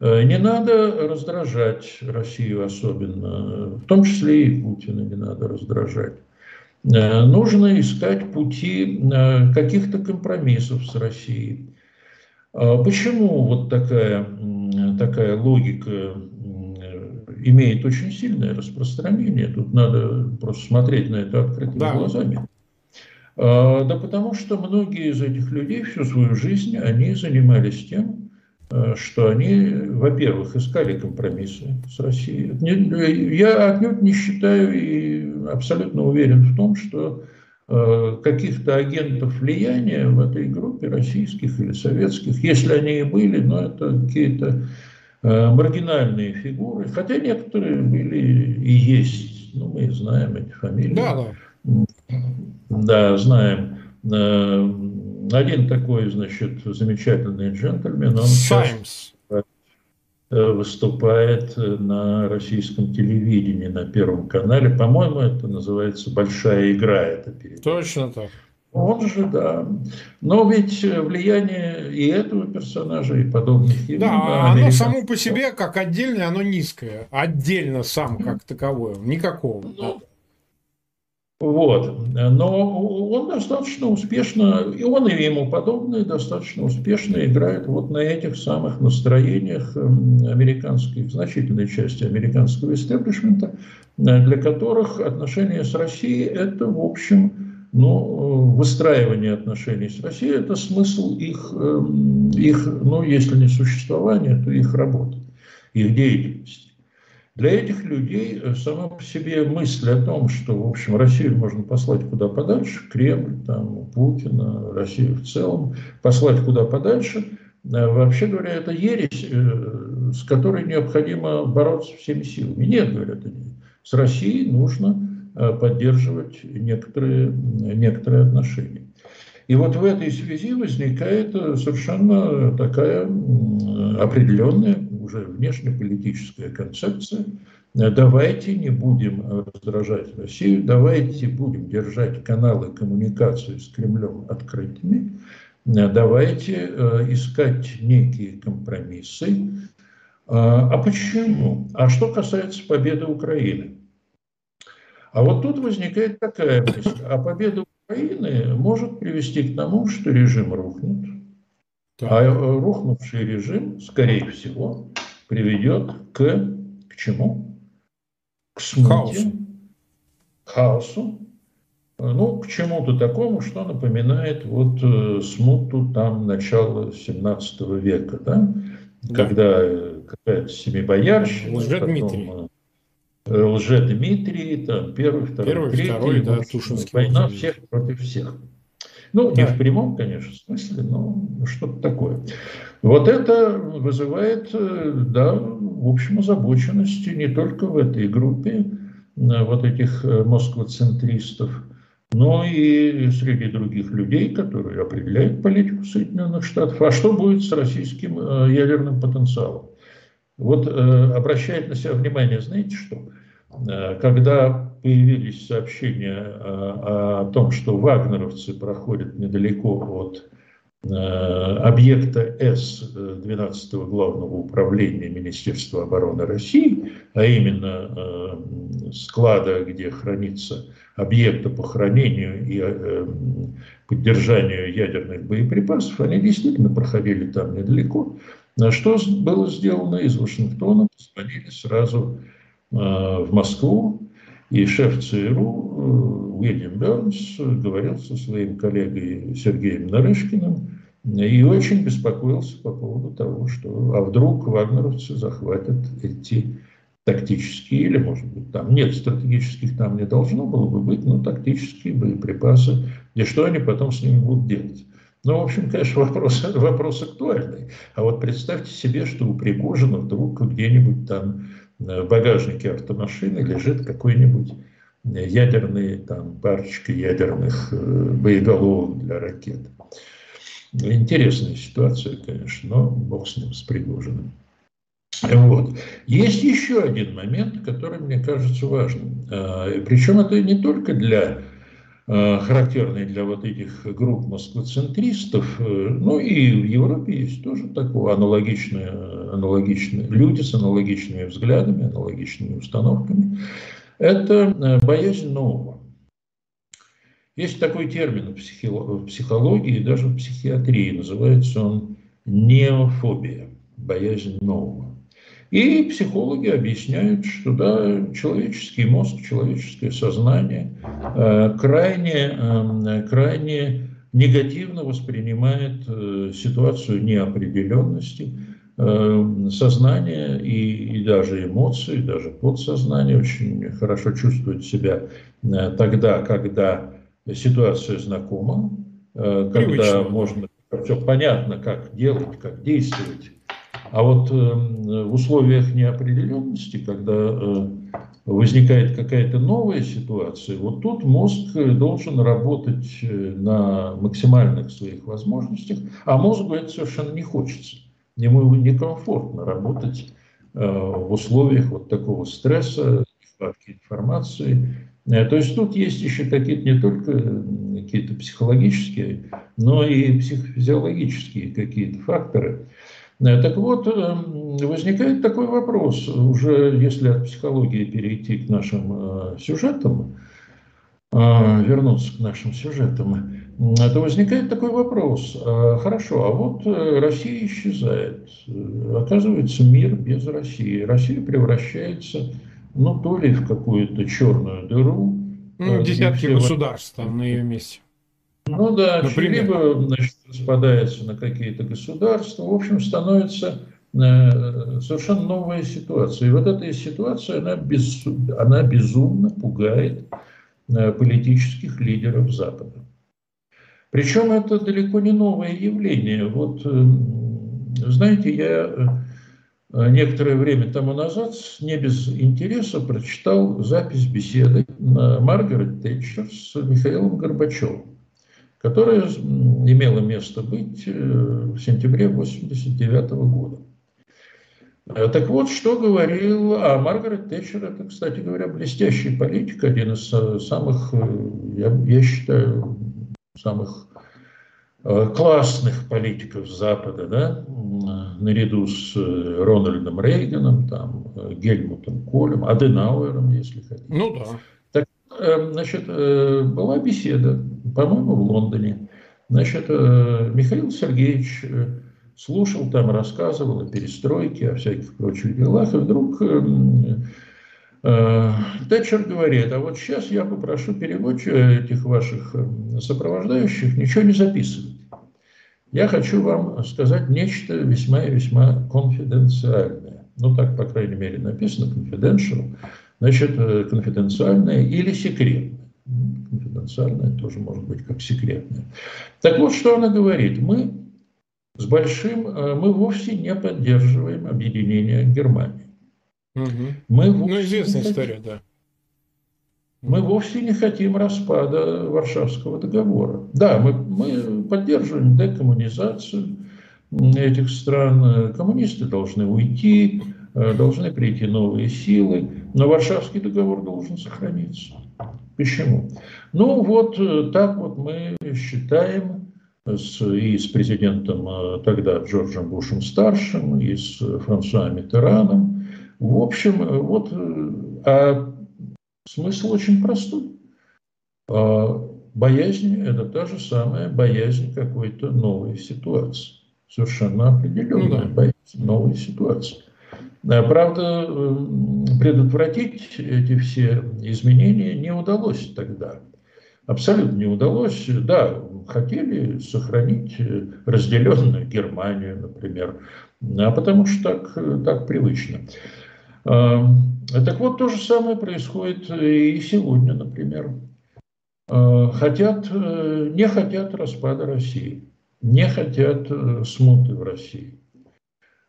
Э, не надо раздражать Россию особенно, в том числе и Путина не надо раздражать. Э, нужно искать пути каких-то компромиссов с Россией. А почему вот такая, такая логика имеет очень сильное распространение. Тут надо просто смотреть на это открытыми да. глазами. А, да потому что многие из этих людей всю свою жизнь, они занимались тем, что они, во-первых, искали компромиссы с Россией. Я отнюдь не считаю и абсолютно уверен в том, что а, каких-то агентов влияния в этой группе российских или советских, если они и были, но это какие-то Э, маргинальные фигуры, хотя некоторые были и есть, ну, мы знаем эти фамилии. Да, да. Да, знаем. Один такой, значит, замечательный джентльмен, он Саймс. Э, выступает на российском телевидении на Первом канале. По-моему, это называется «Большая игра». Это Точно так. Он же, да. Но ведь влияние и этого персонажа, и подобных ему. Да, оно само по себе, как отдельное, оно низкое. Отдельно сам, как таковое. Никакого. Ну, вот. Но он достаточно успешно, и он и ему подобные достаточно успешно играют вот на этих самых настроениях американских, значительной части американского истеблишмента, для которых отношения с Россией это, в общем, но э, выстраивание отношений с Россией – это смысл их, эм, их, ну, если не существования, то их работы, их деятельности. Для этих людей э, сама по себе мысль о том, что, в общем, Россию можно послать куда подальше, Кремль, там, Путина, Россию в целом, послать куда подальше, э, вообще говоря, это ересь, с которой необходимо бороться всеми силами. Нет, говорят они, с Россией нужно Э, поддерживать некоторые, некоторые отношения. И вот в этой связи возникает э, совершенно такая определенная уже внешнеполитическая концепция. Давайте не будем раздражать Россию, давайте будем держать каналы коммуникации с Кремлем открытыми, давайте э, искать некие компромиссы. А почему? А что касается победы Украины? А вот тут возникает такая мысль. А победа Украины может привести к тому, что режим рухнет. А э, рухнувший режим, скорее всего, приведет к, к чему? К смуте, хаосу. Ну, к чему-то такому, что напоминает вот э, смуту там начала 17 века, да? да. Когда э, какая-то семибоярщина, потом, Лже-Дмитрий, там, первый, второй, первый, третий. Второй, да. Война всех против всех. Ну, не в прямом, конечно, смысле, но что-то такое. Вот это вызывает, э, да, в общем, озабоченности не только в этой группе вот этих москвоцентристов, но и среди других людей, которые определяют политику Соединенных Штатов. А что будет с российским ядерным потенциалом? Вот обращает на себя внимание, знаете что? Когда появились сообщения о, о том, что вагнеровцы проходят недалеко от э, объекта С 12-го главного управления Министерства обороны России, а именно э, склада, где хранится объекта по хранению и э, поддержанию ядерных боеприпасов, они действительно проходили там недалеко. Что было сделано из Вашингтона? Позвонили сразу в Москву, и шеф ЦРУ э, Уильям Бернс говорил со своим коллегой Сергеем Нарышкиным и очень беспокоился по поводу того, что а вдруг вагнеровцы захватят эти тактические, или, может быть, там нет стратегических, там не должно было бы быть, но тактические боеприпасы, и что они потом с ними будут делать. Ну, в общем, конечно, вопрос, вопрос актуальный. А вот представьте себе, что у Пригожина вдруг где-нибудь там в багажнике автомашины лежит какой-нибудь ядерный, там, парочка ядерных э, боеголовок для ракет. Интересная ситуация, конечно, но бог с ним, с Пригожиным. Вот. Есть еще один момент, который мне кажется важным. А, Причем это не только для Э, характерный для вот этих групп москвоцентристов, э, ну и в Европе есть тоже такое аналогичные, аналогичные люди с аналогичными взглядами, аналогичными установками. Это э, боязнь нового. Есть такой термин в психологии, даже в психиатрии, называется он неофобия, боязнь нового. И психологи объясняют, что да, человеческий мозг, человеческое сознание э, крайне, э, крайне негативно воспринимает э, ситуацию неопределенности, э, сознание и, и даже эмоции, даже подсознание очень хорошо чувствует себя тогда, когда ситуация знакома, когда Привычно. можно все понятно, как делать, как действовать а вот э, в условиях неопределенности, когда э, возникает какая-то новая ситуация, вот тут мозг должен работать э, на максимальных своих возможностях, а мозгу это совершенно не хочется. Ему некомфортно работать в условиях вот такого стресса, нехватки информации. То есть тут есть еще какие-то не только какие-то психологические, но и психофизиологические какие-то факторы, Э, так вот, эм, возникает такой вопрос, уже если от психологии перейти к нашим э, сюжетам, э, вернуться к нашим сюжетам, то возникает такой вопрос. Хорошо, а вот Россия исчезает. Оказывается, мир без России. Россия превращается, ну, то ли в какую-то черную дыру. Ну, десятки государств там на ее месте. Ну да, Например? либо значит, распадается на какие-то государства. В общем, становится э, совершенно новая ситуация. И вот эта ситуация, она, без, она безумно пугает э, политических лидеров Запада. Причем это далеко не новое явление. Вот, э, знаете, я некоторое время тому назад не без интереса прочитал запись беседы Маргарет Тэтчер с Михаилом Горбачевым которая имела место быть э, в сентябре 1989 года. Э, так вот, что говорил, а Маргарет Тэтчер, это, кстати говоря, блестящий политик, один из э, самых, я, я считаю, самых классных политиков Запада, да, наряду с Рональдом Рейганом, там, Гельмутом Колем, Аденауэром, если хотите. Ну да. Эм, значит, была беседа, по-моему, в Лондоне. Значит, э, Михаил Сергеевич э, слушал там, рассказывал о перестройке, о всяких прочих делах, и вдруг эм, Тэтчер говорит, а вот сейчас я попрошу переводчика этих ваших сопровождающих ничего не записывать. Я хочу вам сказать нечто весьма и весьма конфиденциальное. Ну, так, по крайней мере, написано, confidential значит, э, конфиденциальное или секретное. Конфиденциальная тоже может быть как секретная. Так вот, что она говорит. Мы с большим, э, мы вовсе не поддерживаем объединение Германии. Угу. Мы ну, известная история, да. Мы вовсе не хотим распада Варшавского договора. Да, мы, мы поддерживаем декоммунизацию этих стран. Коммунисты должны уйти, э, должны прийти новые силы, но Варшавский договор должен сохраниться. Почему? Ну вот э, так вот мы считаем с, и с президентом э, тогда Джорджем Бушем старшим, и с Франсуа Митераном. В общем, вот а Смысл очень простой. А, боязнь – это та же самая боязнь какой-то новой ситуации. Совершенно определенная ну, да. боязнь новой ситуации. Правда, предотвратить эти все изменения не удалось тогда. Абсолютно не удалось. Да, хотели сохранить разделенную Германию, например, а потому что так, так привычно. Так вот, то же самое происходит и сегодня, например. Хотят, э, не хотят распада России, не хотят э, смуты в России.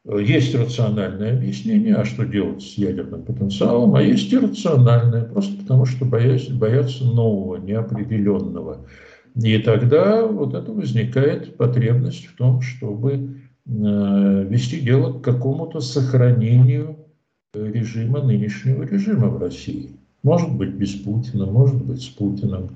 Есть рациональное объяснение, а что делать с ядерным потенциалом, а есть иррациональное, просто потому что боятся, боятся нового, неопределенного. И тогда вот это возникает потребность в том, чтобы э, вести дело к какому-то сохранению режима, нынешнего режима в России. Может быть, без Путина, может быть, с Путиным.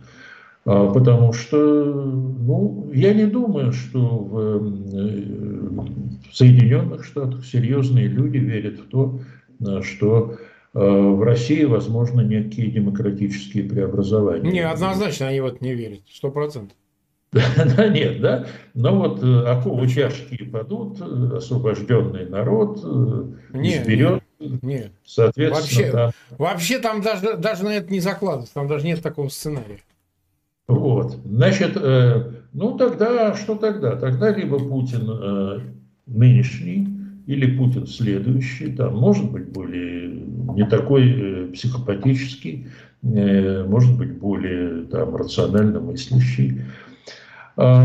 А, потому что, ну, я не думаю, что в, э, в Соединенных Штатах серьезные люди верят в то, э, что э, в России возможно некие демократические преобразования. Не, однозначно они вот не верят, сто процентов. Да нет, да. Но вот оковы чашки падут, освобожденный народ изберет нет. Соответственно, вообще, да. вообще там даже, даже на это не закладывается, там даже нет такого сценария. Вот. Значит, э, ну тогда, что тогда? Тогда либо Путин э, нынешний, или Путин следующий, там, может быть, более не такой э, психопатический, э, может быть, более там, рационально мыслящий. Э,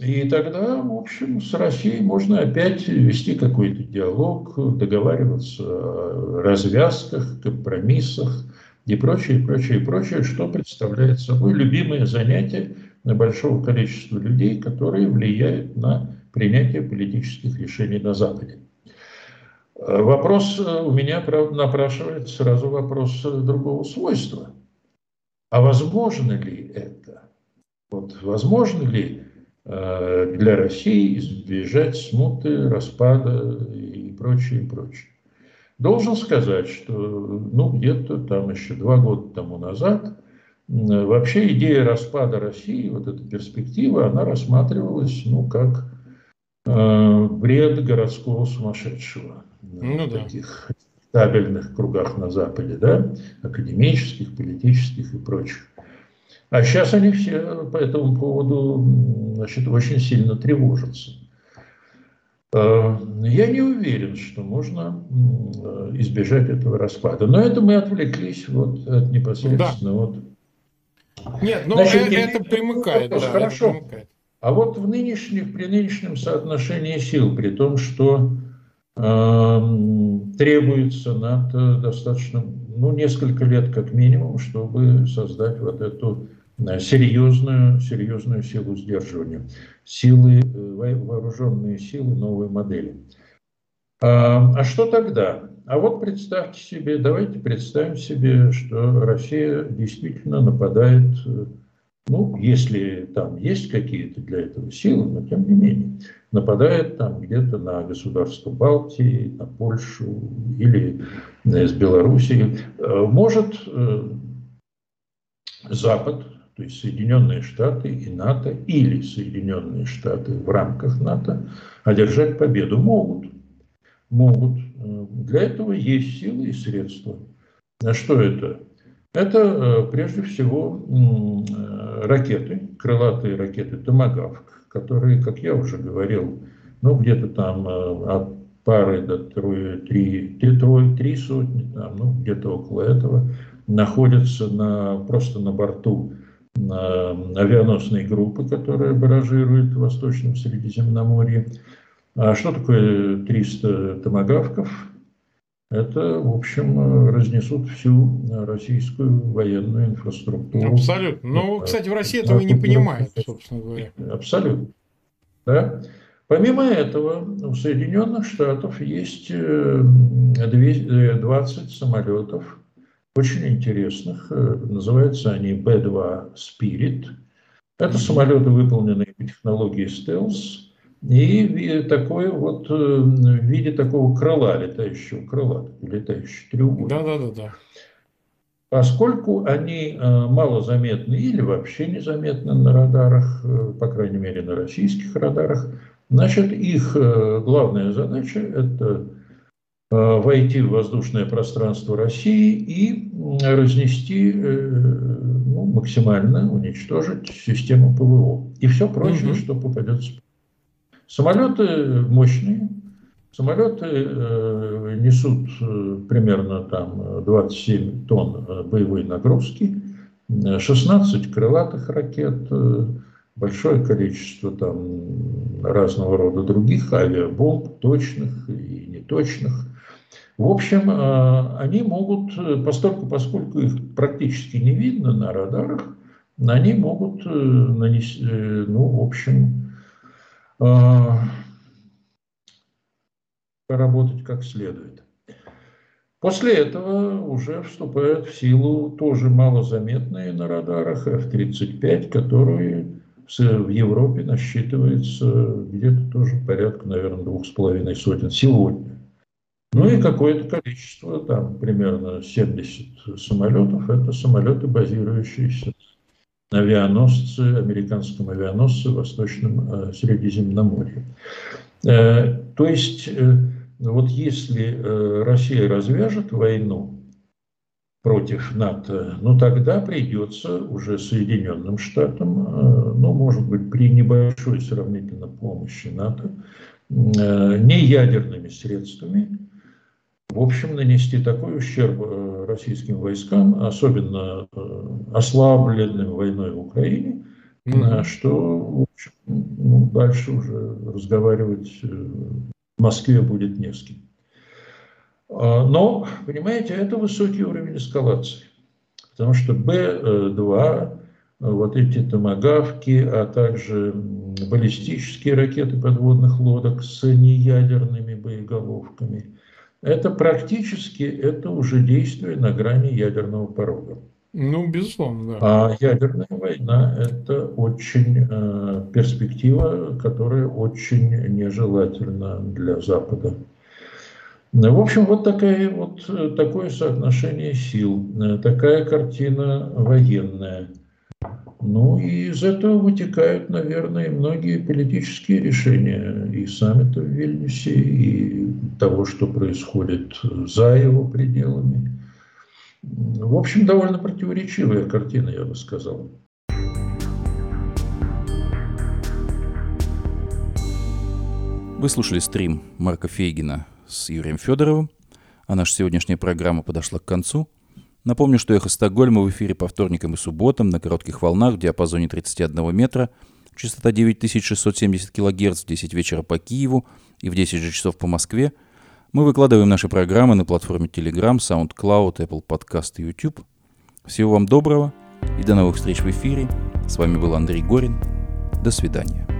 и тогда, в общем, с Россией можно опять вести какой-то диалог, договариваться о развязках, компромиссах и прочее, прочее, прочее, что представляет собой любимое занятие большого количества людей, которые влияют на принятие политических решений на Западе. Вопрос у меня, правда, напрашивает сразу вопрос другого свойства. А возможно ли это? Вот возможно ли Э, для России избежать смуты, распада и прочее, и прочее. Должен сказать, что ну, где-то там еще два года тому назад вообще идея распада России, вот эта перспектива, она рассматривалась ну, как э, бред городского сумасшедшего. Ну, в да. таких табельных кругах на Западе, да, академических, политических и прочих. А сейчас они все по этому поводу значит, очень сильно тревожатся. Э, я не уверен, что можно избежать этого распада. Но это мы отвлеклись вот от непосредственно да. вот. Нет, ну Значит, это, это примыкает. Да, хорошо. Это примыкает. А вот в нынешнем, при нынешнем соотношении сил, при том, что э, требуется НАТО достаточно, ну, несколько лет как минимум, чтобы создать вот эту серьезную, серьезную силу сдерживания, силы, э, вооруженные силы новой модели. А, а что тогда? А вот представьте себе, давайте представим себе, что Россия действительно нападает, э, ну, если там есть какие-то для этого силы, но тем не менее, нападает там где-то на государство Балтии, на Польшу или с Белоруссией. Э, может Запад то есть Соединенные Штаты и НАТО, или Соединенные Штаты в рамках НАТО, одержать победу могут. Могут. Для этого есть силы и средства. А что это? Это э, прежде всего э, ракеты, крылатые ракеты «Томагавк», которые, как я уже говорил, ну где-то там э, от пары до трое, три, три, трое, три сотни, там, ну где-то около этого, находятся на, просто на борту на авианосной группы, которая баражирует в Восточном Средиземноморье. А что такое 300 томогавков? Это, в общем, разнесут всю российскую военную инфраструктуру. Абсолютно. Ну, кстати, в России этого и не понимают, собственно говоря. Абсолютно. Да? Помимо этого, у Соединенных Штатов есть 20 э, э, самолетов, очень интересных. Э, называются они B-2 Spirit. Это самолеты, выполненные по технологии стелс. И такой вот в виде такого крыла, летающего крыла, летающий треугольник. Да, да, да, да. Поскольку они малозаметны или вообще незаметны на радарах, по крайней мере на российских радарах, Значит, их э, главная задача – это э, войти в воздушное пространство России и разнести, э, ну, максимально уничтожить систему ПВО и все прочее, угу. что попадется. Самолеты мощные, самолеты несут примерно там 27 тонн боевой нагрузки, 16 крылатых ракет, большое количество там разного рода других авиабомб, точных и неточных. В общем, э, они могут, постольку, поскольку их практически не видно на радарах, они могут э, нанести, э, ну, в общем, поработать как следует. После этого уже вступают в силу тоже малозаметные на радарах F-35, которые в Европе насчитывается где-то тоже порядка, наверное, двух с половиной сотен сегодня. Ну и какое-то количество, там примерно 70 самолетов, это самолеты, базирующиеся авианосце, американском авианосце в Восточном э, Средиземноморье. Э, то есть, э, вот если Россия развяжет войну против НАТО, ну тогда придется уже Соединенным Штатам, ну, может быть, при небольшой сравнительно помощи НАТО, не ядерными средствами, в общем, нанести такой ущерб э, российским войскам, особенно ослабленным войной в Украине, mm-hmm. что в общем, ну, дальше уже разговаривать в Москве будет не с кем. А, но, понимаете, это высокий уровень эскалации. Потому что Б-2, вот эти томогавки, а также баллистические ракеты подводных лодок с неядерными боеголовками, это практически это уже действие на грани ядерного порога. Ну, безусловно, да. А ядерная война – это очень э, перспектива, которая очень нежелательна для Запада. Ну, в общем, вот, такая, вот э, такое соотношение сил, э, такая картина военная. Ну и из этого вытекают, наверное, многие политические решения и саммита в Вильнюсе, и того, что происходит за его пределами. В общем, довольно противоречивая картина, я бы сказал. Вы слушали стрим Марка Фейгина с Юрием Федоровым, а наша сегодняшняя программа подошла к концу. Напомню, что «Эхо Стокгольма» в эфире по вторникам и субботам на коротких волнах в диапазоне 31 метра, частота 9670 кГц в 10 вечера по Киеву и в 10 же часов по Москве. Мы выкладываем наши программы на платформе Telegram, SoundCloud, Apple Podcast и YouTube. Всего вам доброго и до новых встреч в эфире. С вами был Андрей Горин. До свидания.